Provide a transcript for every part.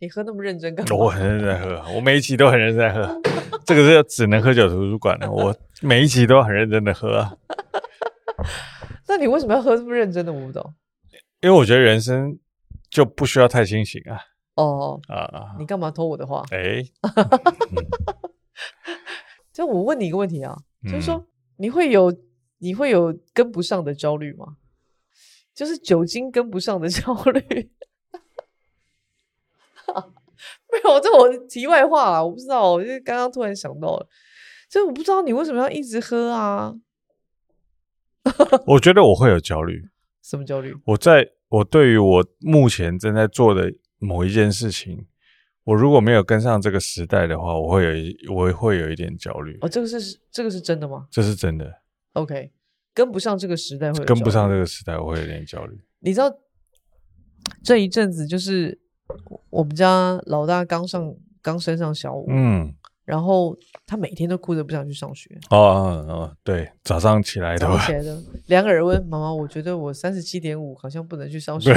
你喝那么认真干嘛？我很认真在喝，我每一期都很认真在喝。这个是只能喝酒图书馆的，我每一期都很认真的喝啊。那你为什么要喝这么认真的？我不懂。因为我觉得人生就不需要太清醒啊。哦啊，你干嘛偷我的话？哎、欸，就我问你一个问题啊，嗯、就是说你会有你会有跟不上的焦虑吗？就是酒精跟不上的焦虑？没有，这我题外话啦，我不知道，我就刚刚突然想到了，就我不知道你为什么要一直喝啊？我觉得我会有焦虑。什么焦虑？我在我对于我目前正在做的某一件事情，我如果没有跟上这个时代的话，我会有一我会有一点焦虑。哦，这个是这个是真的吗？这是真的。OK，跟不上这个时代会跟不上这个时代，我会有点焦虑。你知道这一阵子就是。我们家老大刚上刚升上小五，嗯，然后他每天都哭着不想去上学。哦哦哦，对，早上起来的，早上起来的，两个人问，妈妈，我觉得我三十七点五好像不能去上学。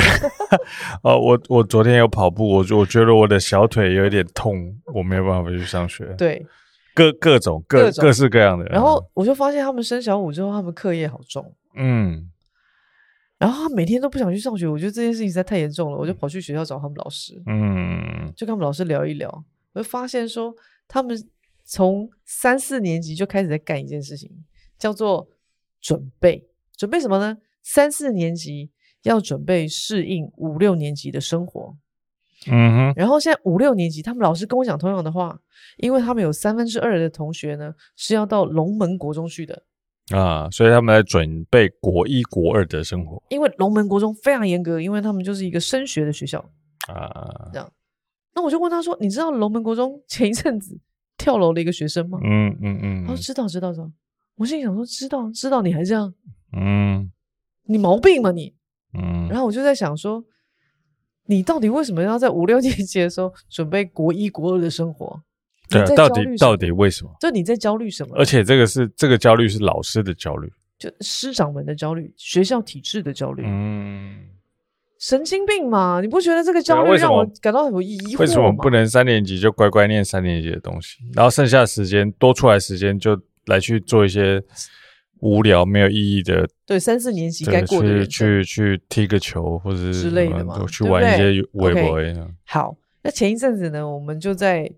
哦，我我昨天有跑步，我我觉得我的小腿有一点痛，我没有办法去上学。对，各各种各各，式各样的。然后我就发现他们升小五之后，他们课业好重。嗯。然后他每天都不想去上学，我觉得这件事情实在太严重了，我就跑去学校找他们老师，嗯，就跟他们老师聊一聊，我就发现说他们从三四年级就开始在干一件事情，叫做准备，准备什么呢？三四年级要准备适应五六年级的生活，嗯哼，然后现在五六年级，他们老师跟我讲同样的话，因为他们有三分之二的同学呢是要到龙门国中去的。啊，所以他们在准备国一、国二的生活。因为龙门国中非常严格，因为他们就是一个升学的学校啊。这样，那我就问他说：“你知道龙门国中前一阵子跳楼的一个学生吗？”嗯嗯嗯。他说：“知道，知道，知道。”我心里想说：“知道，知道，你还这样？嗯，你毛病吗你？嗯。”然后我就在想说：“你到底为什么要在五六年级的时候准备国一、国二的生活？”对啊，到底到底为什么？就你在焦虑什么？而且这个是这个焦虑是老师的焦虑，就师长们的焦虑，学校体制的焦虑。嗯，神经病嘛！你不觉得这个焦虑让我感到很有疑惑吗？为什么不能三年级就乖乖念三年级的东西，然后剩下的时间多出来时间就来去做一些无聊没有意义的？对，三四年级该过的去去去踢个球或者之类的嘛，去玩一些微博。好，那前一阵子呢，我们就在。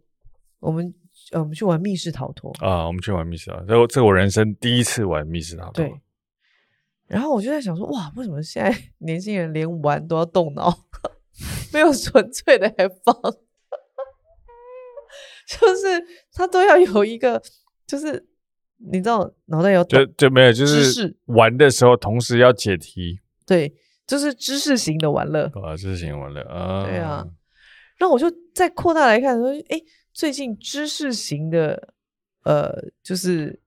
我们呃，我们去玩密室逃脱啊！我们去玩密室逃脱，这这我人生第一次玩密室逃脱。对。然后我就在想说，哇，为什么现在 年轻人连玩都要动脑，没有纯粹的还放？就是他都要有一个，就是你知道，脑袋要就就没有，就是玩的时候同时要解题。对，就是知识型的玩乐啊，知识型玩乐啊。对啊。然后我就再扩大来看说，哎。最近知识型的，呃，就是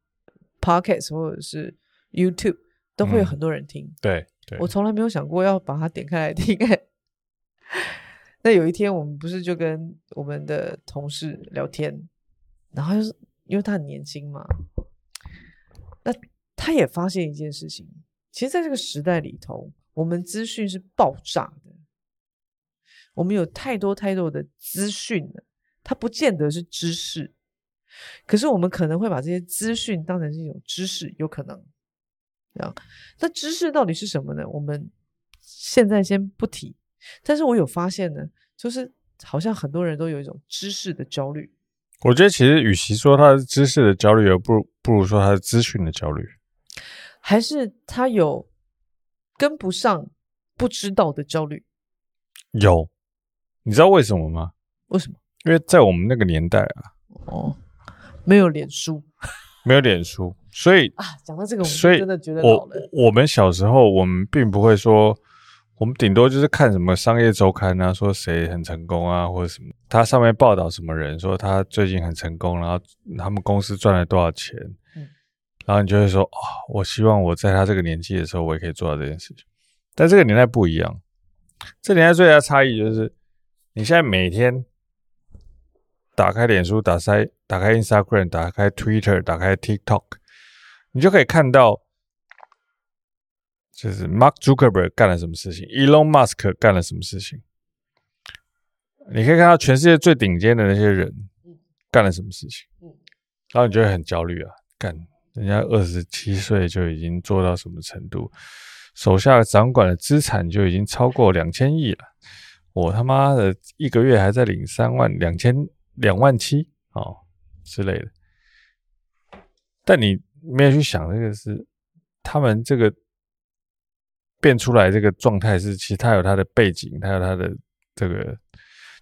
Podcast 或者是 YouTube 都会有很多人听。嗯、对，对我从来没有想过要把它点开来听。那有一天，我们不是就跟我们的同事聊天，然后就是因为他很年轻嘛，那他也发现一件事情，其实在这个时代里头，我们资讯是爆炸的，我们有太多太多的资讯了。它不见得是知识，可是我们可能会把这些资讯当成是一种知识，有可能。这样，那知识到底是什么呢？我们现在先不提。但是我有发现呢，就是好像很多人都有一种知识的焦虑。我觉得其实与其说他是知识的焦虑，而不不如说他是资讯的焦虑，还是他有跟不上、不知道的焦虑？有，你知道为什么吗？为什么？因为在我们那个年代啊，哦，没有脸书，没有脸书，所以啊，讲到这个，我们真的觉得老了。我我们小时候，我们并不会说，我们顶多就是看什么商业周刊啊，说谁很成功啊，或者什么，他上面报道什么人，说他最近很成功，然后他们公司赚了多少钱，嗯，然后你就会说，啊、哦，我希望我在他这个年纪的时候，我也可以做到这件事情。但这个年代不一样，这年代最大的差异就是，你现在每天。打开脸书，打开打开 Instagram，打开 Twitter，打开 TikTok，你就可以看到，就是 Mark Zuckerberg 干了什么事情，Elon Musk 干了什么事情。你可以看到全世界最顶尖的那些人干了什么事情，嗯，然后你就会很焦虑啊，干人家二十七岁就已经做到什么程度，手下掌管的资产就已经超过两千亿了，我他妈的一个月还在领三万两千两万七哦之类的，但你没有去想这个是他们这个变出来这个状态是，其实他有他的背景，他有他的这个。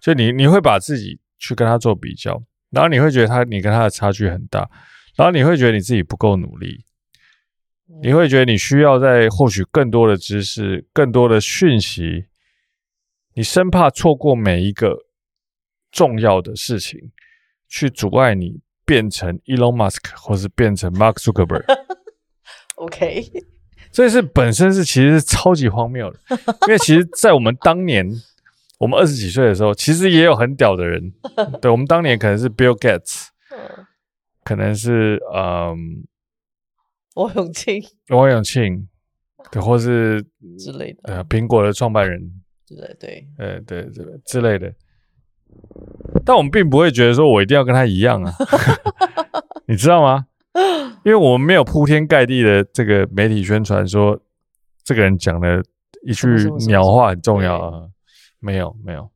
就你你会把自己去跟他做比较，然后你会觉得他你跟他的差距很大，然后你会觉得你自己不够努力，你会觉得你需要再获取更多的知识、更多的讯息，你生怕错过每一个重要的事情，去阻碍你变成 Elon Musk 或是变成 Mark Zuckerberg。OK，这是本身是其实是超级荒谬的，因为其实，在我们当年。我们二十几岁的时候，其实也有很屌的人。对，我们当年可能是 Bill Gates，可能是嗯，王永庆，王永庆，对，或是之类的，呃，苹果的创办人，对对对，呃，对对之类的。但我们并不会觉得说我一定要跟他一样啊，你知道吗？因为我们没有铺天盖地的这个媒体宣传说这个人讲的一句鸟话很重要啊。没有没有，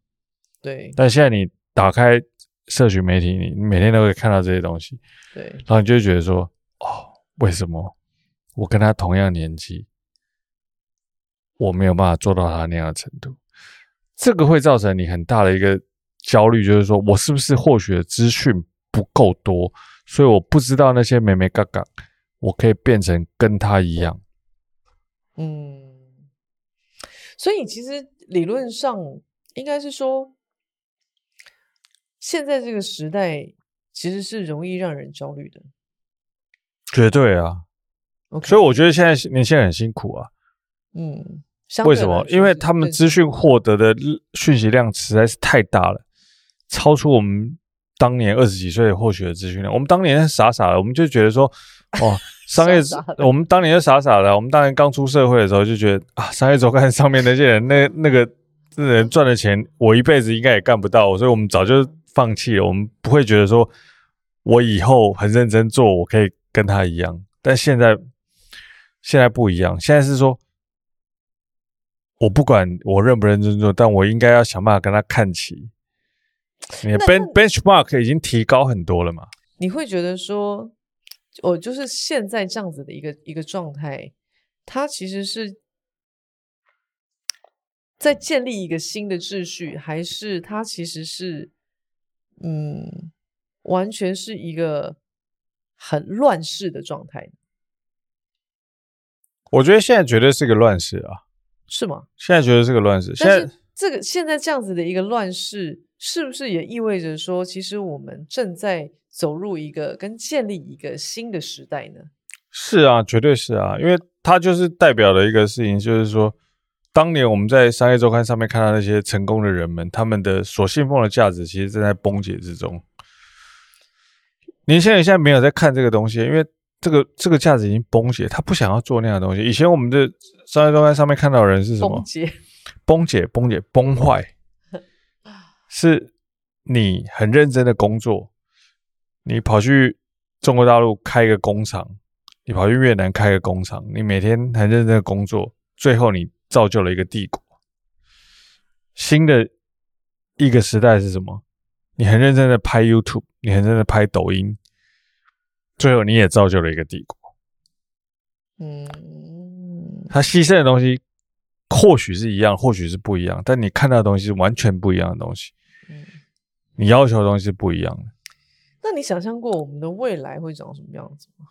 对。但现在你打开社群媒体，你每天都会看到这些东西，对。然后你就会觉得说，哦，为什么我跟他同样年纪，我没有办法做到他那样的程度？这个会造成你很大的一个焦虑，就是说我是不是获取的资讯不够多，所以我不知道那些美眉嘎嘎，我可以变成跟他一样。嗯。所以其实。理论上应该是说，现在这个时代其实是容易让人焦虑的，绝对啊。Okay. 所以我觉得现在年轻人很辛苦啊。嗯，为什么？因为他们资讯获得的讯息量实在是太大了，超出我们当年二十几岁获取的资讯量。我们当年傻傻的，我们就觉得说，哦。商业，傻傻我们当年就傻傻的。我们当年刚出社会的时候，就觉得啊，商业周刊上面那些人，那那个这人赚的钱，我一辈子应该也干不到，所以我们早就放弃了。我们不会觉得说，我以后很认真做，我可以跟他一样。但现在，现在不一样。现在是说，我不管我认不认真做，但我应该要想办法跟他看齐。你的 bench benchmark 已经提高很多了嘛？你会觉得说？我就是现在这样子的一个一个状态，它其实是在建立一个新的秩序，还是它其实是嗯，完全是一个很乱世的状态？我觉得现在绝对是个乱世啊，是吗？现在绝对是个乱世。现在这个现在这样子的一个乱世，是不是也意味着说，其实我们正在走入一个跟建立一个新的时代呢？是啊，绝对是啊，因为它就是代表了一个事情，就是说，当年我们在商业周刊上面看到那些成功的人们，他们的所信奉的价值，其实正在崩解之中。年轻人现在没有在看这个东西，因为这个这个价值已经崩解，他不想要做那样的东西。以前我们的商业周刊上面看到的人是什么？崩解、崩解、崩解、崩坏，是你很认真的工作。你跑去中国大陆开一个工厂，你跑去越南开个工厂，你每天很认真的工作，最后你造就了一个帝国。新的一个时代是什么？你很认真的拍 YouTube，你很认真的拍抖音，最后你也造就了一个帝国。嗯，他牺牲的东西或许是一样，或许是不一样，但你看到的东西是完全不一样的东西。嗯，你要求的东西是不一样的。那你想象过我们的未来会长什么样子吗？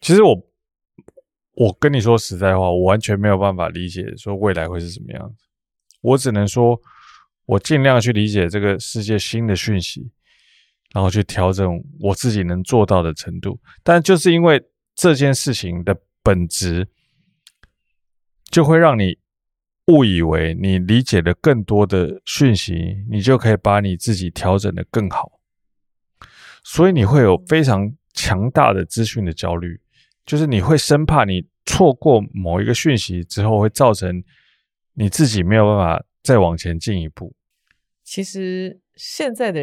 其实我，我跟你说实在话，我完全没有办法理解说未来会是什么样子。我只能说，我尽量去理解这个世界新的讯息，然后去调整我自己能做到的程度。但就是因为这件事情的本质，就会让你误以为你理解了更多的讯息，你就可以把你自己调整得更好。所以你会有非常强大的资讯的焦虑，就是你会生怕你错过某一个讯息之后，会造成你自己没有办法再往前进一步。其实现在的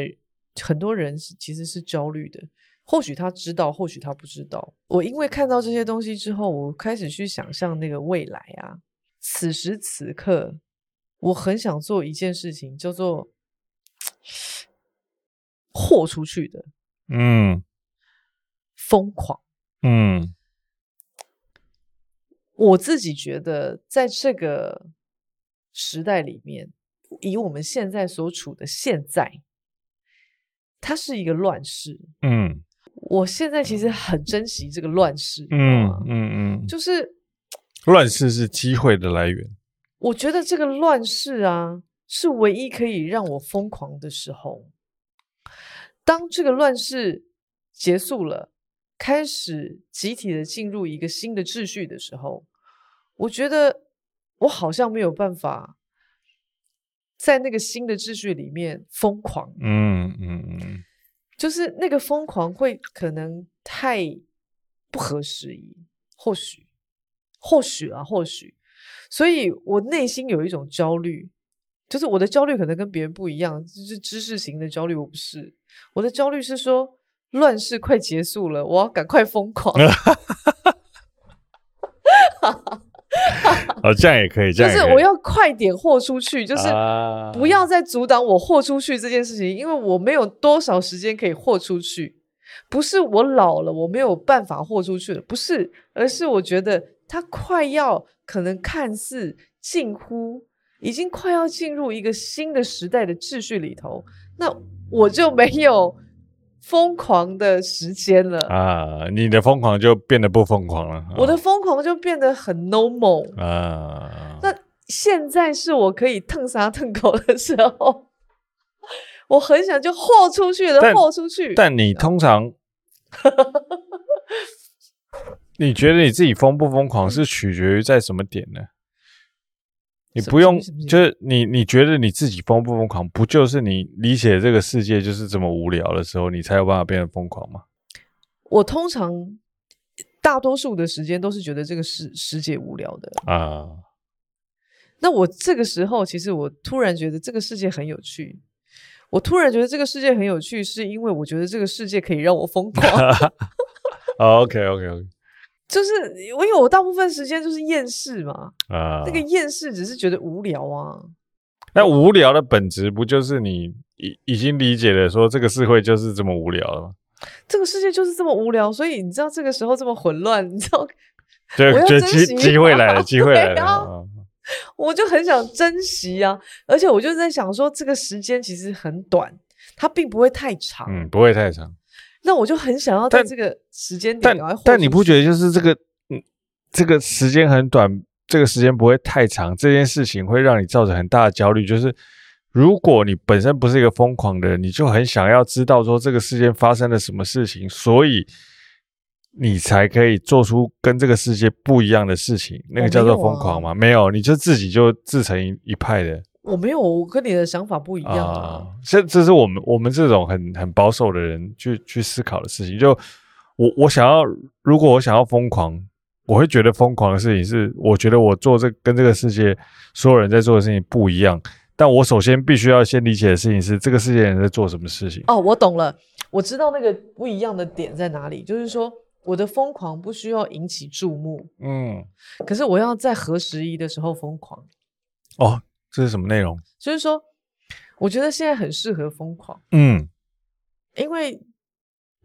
很多人是其实是焦虑的，或许他知道，或许他不知道。我因为看到这些东西之后，我开始去想象那个未来啊。此时此刻，我很想做一件事情，叫做豁出去的，嗯，疯狂，嗯。我自己觉得，在这个时代里面，以我们现在所处的现在，它是一个乱世。嗯，我现在其实很珍惜这个乱世。嗯嗯嗯，就是乱世是机会的来源。我觉得这个乱世啊，是唯一可以让我疯狂的时候。当这个乱世结束了。开始集体的进入一个新的秩序的时候，我觉得我好像没有办法在那个新的秩序里面疯狂。嗯嗯嗯，就是那个疯狂会可能太不合时宜，或许，或许啊，或许。所以我内心有一种焦虑，就是我的焦虑可能跟别人不一样，就是知识型的焦虑，我不是。我的焦虑是说。乱世快结束了，我要赶快疯狂。哦，这样也可以，这样就是我要快点豁出去，就是不要再阻挡我豁出去这件事情，因为我没有多少时间可以豁出去。不是我老了，我没有办法豁出去了，不是，而是我觉得他快要，可能看似近乎已经快要进入一个新的时代的秩序里头，那我就没有。疯狂的时间了啊！你的疯狂就变得不疯狂了，我的疯狂就变得很 normal 啊。那现在是我可以蹭沙蹭狗的时候，我很想就豁出去的豁出去。但你通常，你觉得你自己疯不疯狂是取决于在什么点呢？你不用，就是你，你觉得你自己疯不疯狂，不就是你理解这个世界就是这么无聊的时候，你才有办法变得疯狂吗？我通常大多数的时间都是觉得这个世世界无聊的啊。那我这个时候，其实我突然觉得这个世界很有趣。我突然觉得这个世界很有趣，是因为我觉得这个世界可以让我疯狂。Okay, okay, okay. 就是因为我大部分时间就是厌世嘛，啊，那个厌世只是觉得无聊啊。那无聊的本质不就是你已已经理解了，说这个社会就是这么无聊了吗？这个世界就是这么无聊，所以你知道这个时候这么混乱，你知道？对，我觉得机机会来了，机会来了，啊，我就很想珍惜啊！而且我就在想说，这个时间其实很短，它并不会太长，嗯，不会太长。那我就很想要在这个时间点，但但你不觉得就是这个，嗯，这个时间很短，这个时间不会太长，这件事情会让你造成很大的焦虑。就是如果你本身不是一个疯狂的人，你就很想要知道说这个世界发生了什么事情，所以你才可以做出跟这个世界不一样的事情。那个叫做疯狂吗？没有，你就自己就自成一一派的。我没有，我跟你的想法不一样啊。这这是我们我们这种很很保守的人去去思考的事情。就我我想要，如果我想要疯狂，我会觉得疯狂的事情是，我觉得我做这跟这个世界所有人在做的事情不一样。但我首先必须要先理解的事情是，这个世界人在做什么事情。哦，我懂了，我知道那个不一样的点在哪里，就是说我的疯狂不需要引起注目，嗯，可是我要在合时宜的时候疯狂。哦。这是什么内容？就是说，我觉得现在很适合疯狂，嗯，因为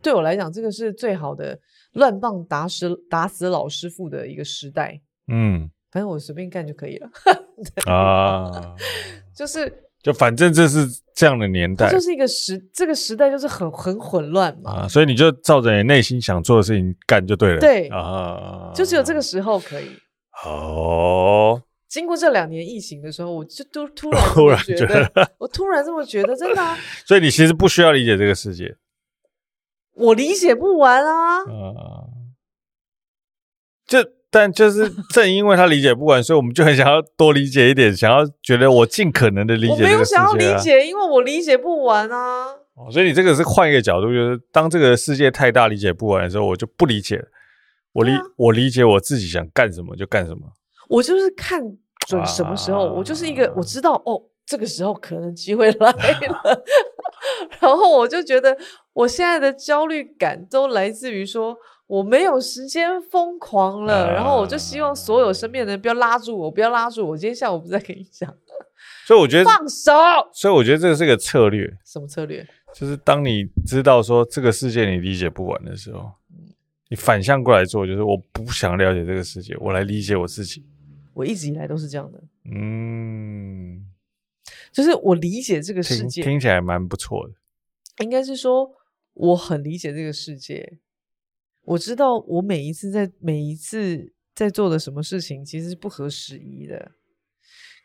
对我来讲，这个是最好的乱棒打死打死老师傅的一个时代，嗯，反正我随便干就可以了。啊，就是就反正这是这样的年代，就是一个时这个时代就是很很混乱嘛，啊，所以你就照着你内心想做的事情干就对了，对。啊，就只有这个时候可以。哦。经过这两年疫情的时候，我就都 突然突然觉得，我突然这么觉得，真的啊。所以你其实不需要理解这个世界，我理解不完啊。啊，就但就是 正因为他理解不完，所以我们就很想要多理解一点，想要觉得我尽可能的理解。我没有想要理解，因为我理解不完啊。哦，所以你这个是换一个角度，就是当这个世界太大，理解不完的时候，我就不理解。我理我理解我自己想干什么就干什么。我就是看准什么时候，啊、我就是一个我知道哦，这个时候可能机会 来了。然后我就觉得，我现在的焦虑感都来自于说我没有时间疯狂了。呃、然后我就希望所有身边的人不要拉住我，不要拉住我。今天下午不是在跟你讲，所以我觉得放手。所以我觉得这个是个策略。什么策略？就是当你知道说这个世界你理解不完的时候，你反向过来做，就是我不想了解这个世界，我来理解我自己。我一直以来都是这样的。嗯。就是我理解这个世界，听，听起来蛮不错的。应该是说，我很理解这个世界。我知道我每一次在每一次在做的什么事情，其实是不合时宜的。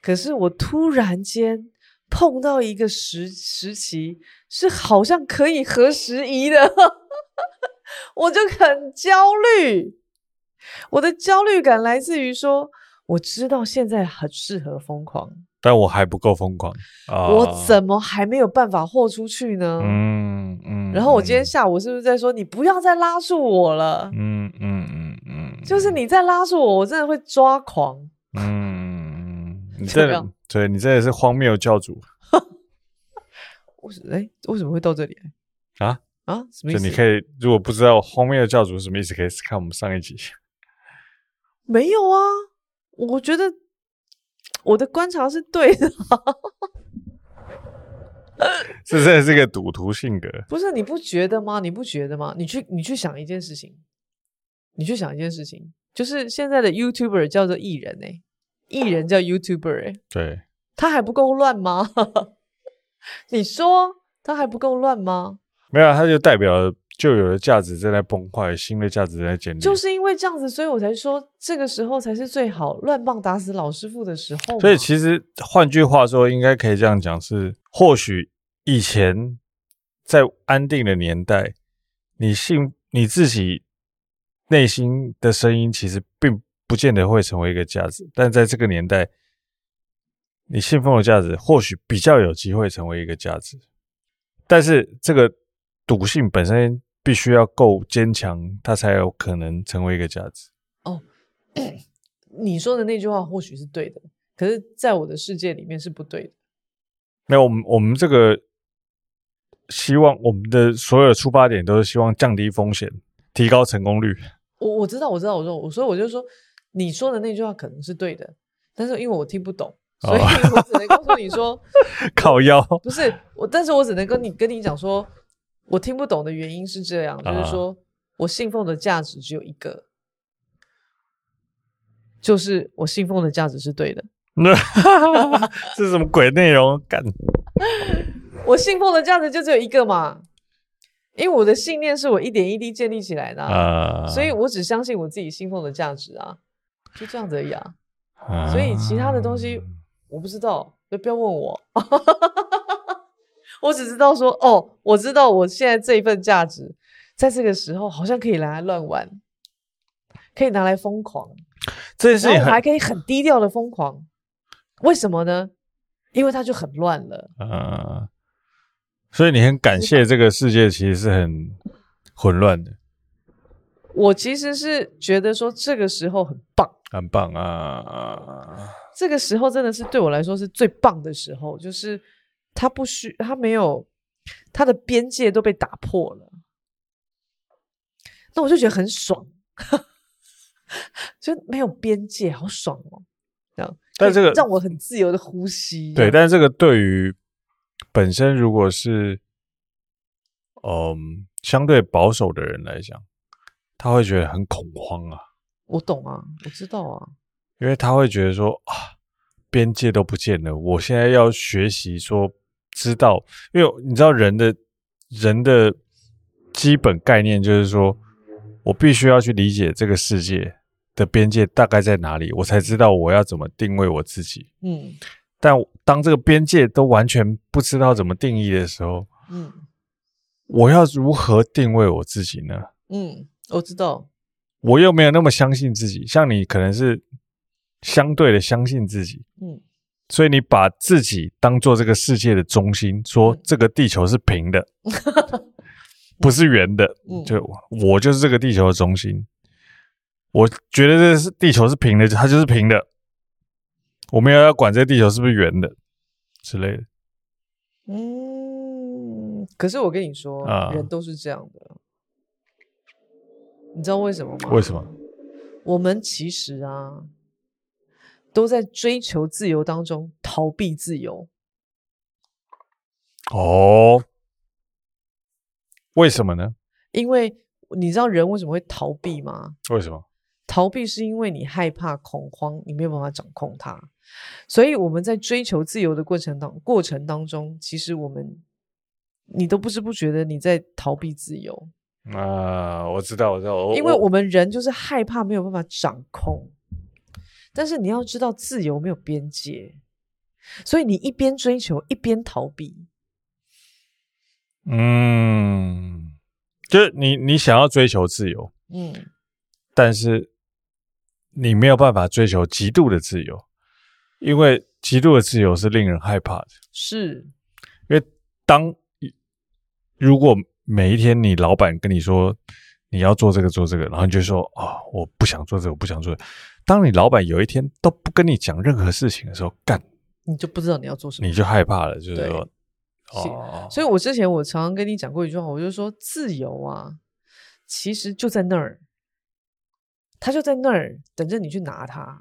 可是我突然间碰到一个时时期，是好像可以合时宜的，我就很焦虑。我的焦虑感来自于说，我知道现在很适合疯狂。但我还不够疯狂啊，我怎么还没有办法豁出去呢？嗯嗯。然后我今天下午是不是在说，你不要再拉住我了？嗯嗯嗯嗯。就是你再拉住我，我真的会抓狂。嗯，你这样，对，你这也是荒谬教主。为什么？哎，为什么会到这里？啊啊？什么意思？就你可以，如果不知道荒谬教主什么意思，可以看我们上一集。没有啊，我觉得。我的观察是对的，这真的是个赌徒性格。不是，你不觉得吗？你不觉得吗？你去，你去想一件事情，你去想一件事情，就是现在的 YouTuber 叫做艺人哎，艺人叫 YouTuber 哎，对，他还不够乱吗？你说他还不够乱吗？没有，他就代表。旧有的价值正在崩坏，新的价值在建立。就是因为这样子，所以我才说这个时候才是最好乱棒打死老师傅的时候。所以其实换句话说，应该可以这样讲：是或许以前在安定的年代，你信你自己内心的声音，其实并不见得会成为一个价值；但在这个年代，你信奉的价值或许比较有机会成为一个价值。但是这个。赌性本身必须要够坚强，他才有可能成为一个价值。哦，你说的那句话或许是对的，可是在我的世界里面是不对的。没有，我们我们这个希望我们的所有的出发点都是希望降低风险，提高成功率。我我知道，我知道，我说，我所以我就说，你说的那句话可能是对的，但是因为我听不懂，所以我只能告诉你说，烤腰不是我，但是我只能跟你跟你讲说。我听不懂的原因是这样，啊、就是说我信奉的价值只有一个，就是我信奉的价值是对的。这是什么鬼内容？干！我信奉的价值就只有一个嘛，因为我的信念是我一点一滴建立起来的，啊，所以我只相信我自己信奉的价值啊，就这样子而已啊。啊所以其他的东西我不知道，就不要问我。我只知道说，哦，我知道我现在这一份价值，在这个时候好像可以拿来乱玩，可以拿来疯狂，这件事情还可以很低调的疯狂，为什么呢？因为它就很乱了。呃，所以你很感谢这个世界，其实是很混乱的。我其实是觉得说，这个时候很棒，很棒啊！这个时候真的是对我来说是最棒的时候，就是。他不需，他没有，他的边界都被打破了，那我就觉得很爽，就没有边界，好爽哦！这样，但这个让我很自由的呼吸。对，但是这个对于本身如果是嗯相对保守的人来讲，他会觉得很恐慌啊。我懂啊，我知道啊，因为他会觉得说啊，边界都不见了，我现在要学习说。知道，因为你知道人的人的基本概念就是说，我必须要去理解这个世界的边界大概在哪里，我才知道我要怎么定位我自己。嗯，但当这个边界都完全不知道怎么定义的时候，嗯，我要如何定位我自己呢？嗯，我知道，我又没有那么相信自己，像你可能是相对的相信自己，嗯。所以你把自己当做这个世界的中心，说这个地球是平的，不是圆的。就我就是这个地球的中心，我觉得这是地球是平的，它就是平的。我们要要管这个地球是不是圆的。之类的。嗯，可是我跟你说，啊，人都是这样的，你知道为什么吗？为什么？我们其实啊，都在追求自由当中逃避自由。哦，为什么呢？因为你知道人为什么会逃避吗？为什么？逃避是因为你害怕恐慌，你没有办法掌控它。所以我们在追求自由的过程当过程当中，其实我们你都不知不觉的你在逃避自由。啊，我知道，我知道，因为我们人就是害怕没有办法掌控。但是你要知道，自由没有边界，所以你一边追求一边逃避。嗯，就是你你想要追求自由，嗯，但是你没有办法追求极度的自由，因为极度的自由是令人害怕的。是，因为当如果每一天你老板跟你说你要做这个做这个，然后你就说啊、哦，我不想做这个，我不想做这个。当你老板有一天都不跟你讲任何事情的时候，干，你就不知道你要做什么，你就害怕了，就是说。哦，所以我之前我常常跟你讲过一句话，我就说自由啊，其实就在那儿，他就在那儿等着你去拿它。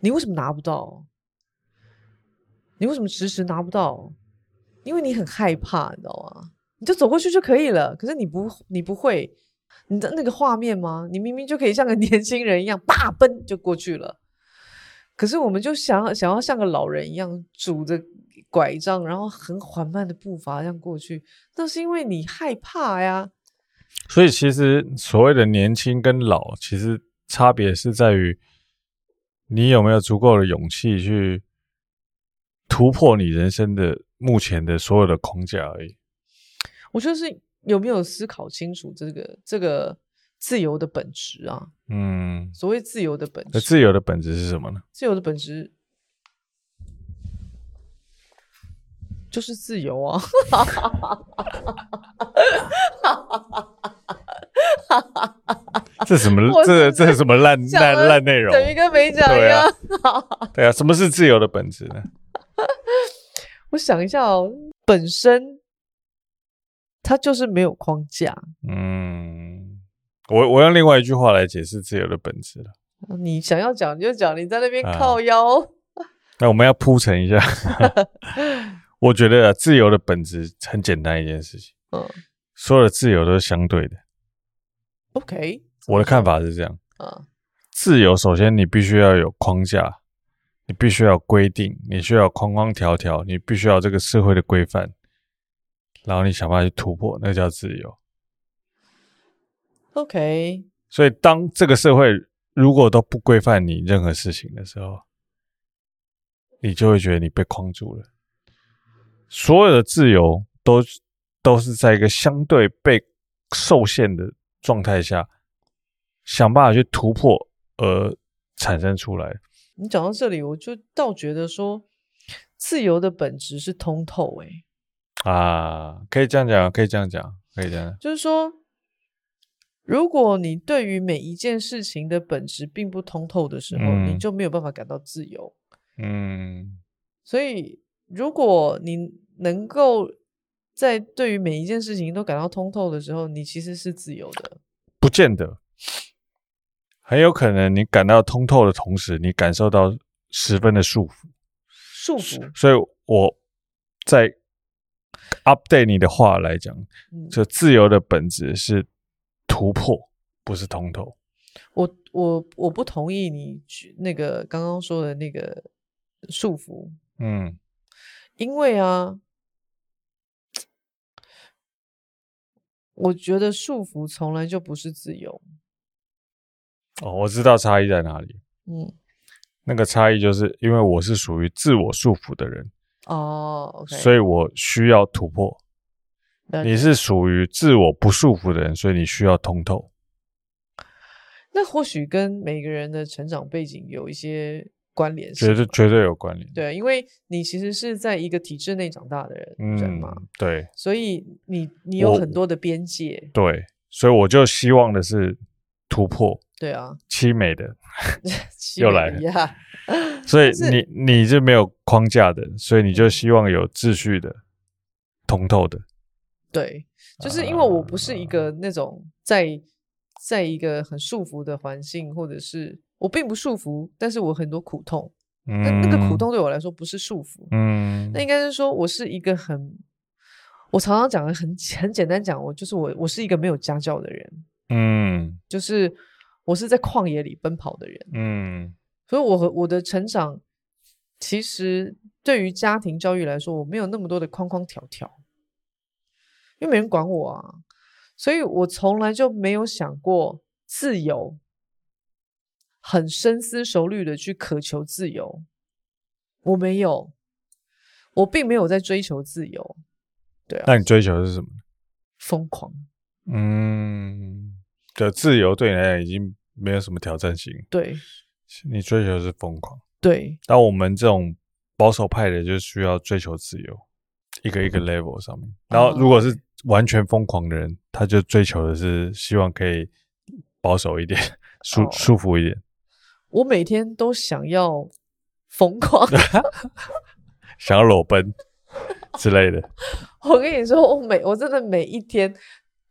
你为什么拿不到？你为什么迟迟拿不到？因为你很害怕，你知道吗？你就走过去就可以了。可是你不，你不会，你的那个画面吗？你明明就可以像个年轻人一样，大奔就过去了。可是我们就想想要像个老人一样拄着。拐杖，然后很缓慢的步伐这样过去，那是因为你害怕呀。所以其实所谓的年轻跟老，其实差别是在于你有没有足够的勇气去突破你人生的目前的所有的框架而已。我觉得是有没有思考清楚这个这个自由的本质啊？嗯，所谓自由的本质，自由的本质是什么呢？自由的本质。就是自由啊！这什么？这这是什么烂烂烂内容？等于跟没讲一样。对啊，什么是自由的本质呢？我想一下哦，本身它就是没有框架。嗯，我我用另外一句话来解释自由的本质了。你想要讲你就讲，你在那边靠腰。啊、那我们要铺陈一下。我觉得自由的本质很简单一件事情，嗯，所有的自由都是相对的。OK，我的看法是这样，嗯，自由首先你必须要有框架，你必须要规定，你需要框框条条，你必须要这个社会的规范，然后你想办法去突破，那叫自由。OK，所以当这个社会如果都不规范你任何事情的时候，你就会觉得你被框住了。所有的自由都都是在一个相对被受限的状态下，想办法去突破而产生出来。你讲到这里，我就倒觉得说，自由的本质是通透。哎，啊，可以这样讲，可以这样讲，可以这样。就是说，如果你对于每一件事情的本质并不通透的时候，嗯，你就没有办法感到自由。嗯，所以如果你能够在对于每一件事情都感到通透的时候，你其实是自由的。不见得，很有可能你感到通透的同时，你感受到十分的束缚。束缚。所以我在 update 你的话来讲，这、嗯、自由的本质是突破，不是通透。我我我不同意你那个刚刚说的那个束缚。嗯。因为啊，我觉得束缚从来就不是自由。哦，我知道差异在哪里。嗯，那个差异就是因为我是属于自我束缚的人。哦所以我需要突破。你是属于自我不束缚的人，所以你需要通透。那或许跟每个人的成长背景有一些。关联，绝对绝对有关联。对，因为你其实是在一个体制内长大的人，嗯，人嘛，对，所以你你有很多的边界。对，所以我就希望的是突破。对啊，凄美的，又来了。所以你你是没有框架的，所以你就希望有秩序的、通透的。对，就是因为我不是一个那种在在一个很束缚的环境，或者是我并不束缚，但是我很多苦痛。那、嗯、那个苦痛对我来说不是束缚，嗯，那应该是说我是一个很，我常常讲的很很简单讲，我就是我我是一个没有家教的人，嗯，就是我是在旷野里奔跑的人，嗯，所以我和我的成长，其实对于家庭教育来说，我没有那么多的框框条条，因为没人管我啊，所以我从来就没有想过自由。很深思熟虑的去渴求自由，我没有，我并没有在追求自由，对啊。那你追求的是什么？疯狂。嗯，的自由对你来讲已经没有什么挑战性。对，你追求的是疯狂。对，但我们这种保守派的就需要追求自由，一个一个 level 上面。然后，如果是完全疯狂的人，他就追求的是希望可以保守一点，舒舒服一点。我每天都想要疯狂，想要裸奔 之类的。我跟你说，我每我真的每一天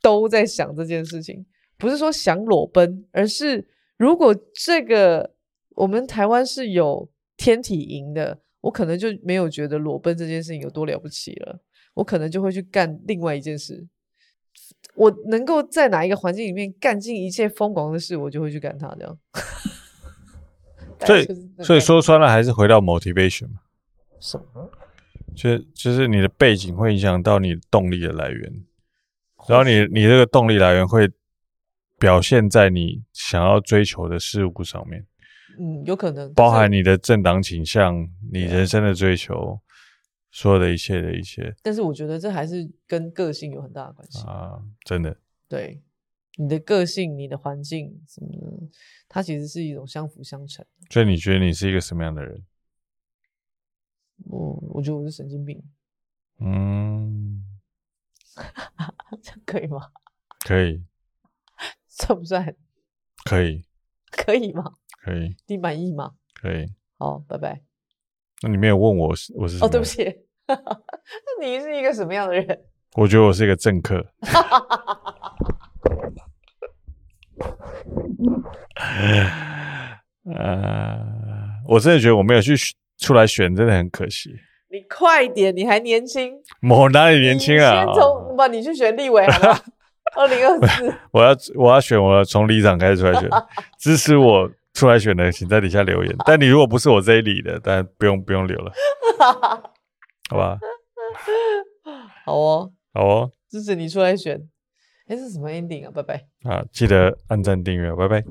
都在想这件事情，不是说想裸奔，而是如果这个我们台湾是有天体营的，我可能就没有觉得裸奔这件事情有多了不起了，我可能就会去干另外一件事。我能够在哪一个环境里面干尽一切疯狂的事，我就会去干它，这样。所以，所以说穿了，还是回到 motivation 嘛？什么？就就是你的背景会影响到你动力的来源，然后你你这个动力来源会表现在你想要追求的事物上面。嗯，有可能包含你的政党倾向、你人生的追求，所有的一切的一切。但是我觉得这还是跟个性有很大的关系啊！真的，对。你的个性、你的环境什么的，它其实是一种相辅相成。所以你觉得你是一个什么样的人？我我觉得我是神经病。嗯，这样可以吗？可以。算不算？可以。可以吗？可以。你满意吗？可以。好，拜拜。那你没有问我，我是？哦，对不起。那 你是一个什么样的人？我觉得我是一个政客。呃，我真的觉得我没有去出来选，真的很可惜。你快点，你还年轻。我哪里年轻啊？先从不你去选立委好不好？二零二四，我要我要选，我要从里长开始出来选。支持我出来选的，请在底下留言。但你如果不是我这一里的，但不用不用留了，好吧？好哦，好哦，支持你出来选。这是什么 ending 啊？拜拜！啊，记得按赞订阅，拜拜。